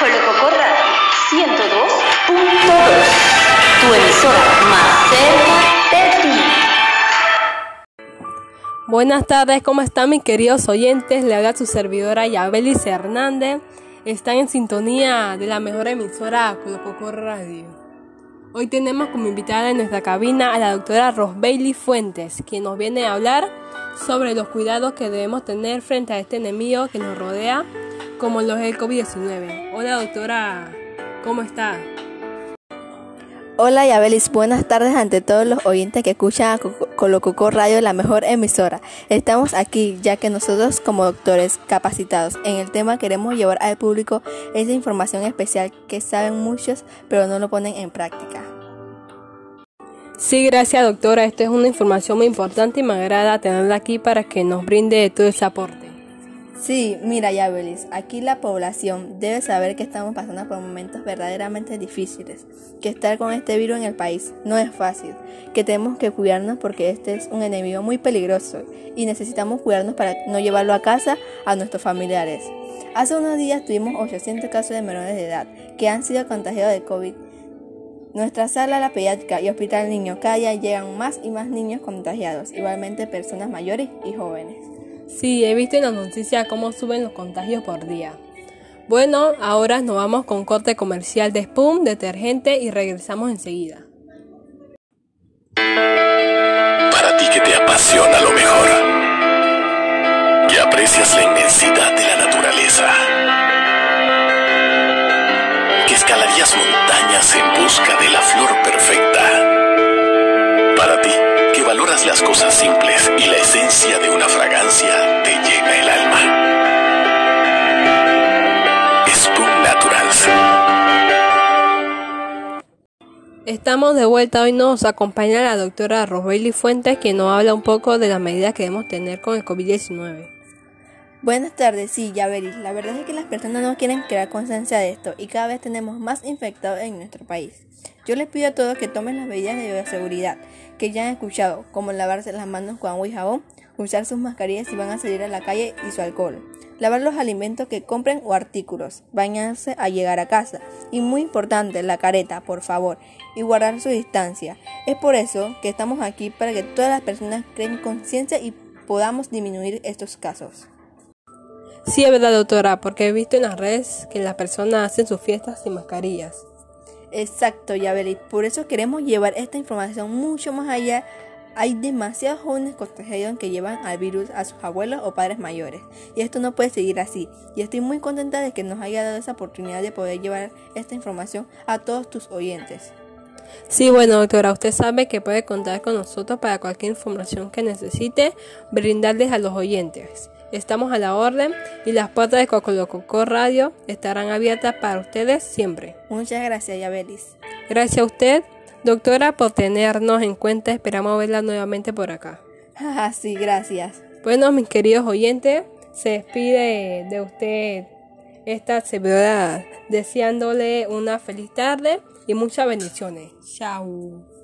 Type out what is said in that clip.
Colococorra 102.2, tu emisora más cerca. Buenas tardes, ¿cómo están mis queridos oyentes? Le habla su servidora Yabelis Hernández. Están en sintonía de la mejor emisora Colococorra Radio. Hoy tenemos como invitada en nuestra cabina a la doctora Rosbailey Fuentes, quien nos viene a hablar sobre los cuidados que debemos tener frente a este enemigo que nos rodea, como los del COVID-19. Hola doctora, ¿cómo está? Hola Yabelis, buenas tardes ante todos los oyentes que escuchan a Colococo Radio, la mejor emisora. Estamos aquí ya que nosotros como doctores capacitados en el tema queremos llevar al público esa información especial que saben muchos pero no lo ponen en práctica. Sí, gracias doctora, esta es una información muy importante y me agrada tenerla aquí para que nos brinde todo ese aporte. Sí, mira Yabelis, aquí la población debe saber que estamos pasando por momentos verdaderamente difíciles, que estar con este virus en el país no es fácil, que tenemos que cuidarnos porque este es un enemigo muy peligroso y necesitamos cuidarnos para no llevarlo a casa a nuestros familiares. Hace unos días tuvimos 800 casos de menores de edad que han sido contagiados de COVID. Nuestra sala, la pediátrica y hospital Niño Calla llegan más y más niños contagiados, igualmente personas mayores y jóvenes. Sí, he visto en las noticias cómo suben los contagios por día. Bueno, ahora nos vamos con corte comercial de Spoon, detergente y regresamos enseguida. Para ti que te apasiona lo mejor, que aprecias la inmensidad de la naturaleza, que escalarías montañas en busca de la flor perfecta. Para ti que valoras las cosas simples y te llena el alma. Spoon Naturals. Estamos de vuelta, hoy nos acompaña la doctora Rosbelly Fuentes, quien nos habla un poco de las medidas que debemos tener con el COVID-19. Buenas tardes, sí, ya veréis. La verdad es que las personas no quieren crear conciencia de esto y cada vez tenemos más infectados en nuestro país. Yo les pido a todos que tomen las medidas de bioseguridad que ya han escuchado, como lavarse las manos con agua y jabón, usar sus mascarillas si van a salir a la calle y su alcohol, lavar los alimentos que compren o artículos, bañarse al llegar a casa y muy importante, la careta, por favor, y guardar su distancia. Es por eso que estamos aquí para que todas las personas creen conciencia y podamos disminuir estos casos. Sí, es verdad, doctora, porque he visto en las redes que las personas hacen sus fiestas sin mascarillas. Exacto, Yabelis. Por eso queremos llevar esta información mucho más allá. Hay demasiados jóvenes contagiados que llevan al virus a sus abuelos o padres mayores. Y esto no puede seguir así. Y estoy muy contenta de que nos haya dado esa oportunidad de poder llevar esta información a todos tus oyentes. Sí, bueno, doctora, usted sabe que puede contar con nosotros para cualquier información que necesite brindarles a los oyentes. Estamos a la orden y las puertas de Cocolococó Radio estarán abiertas para ustedes siempre. Muchas gracias, Yabelis. Gracias a usted, doctora, por tenernos en cuenta. Esperamos verla nuevamente por acá. sí, gracias. Bueno, mis queridos oyentes, se despide de usted esta servidora deseándole una feliz tarde y muchas bendiciones. Chao.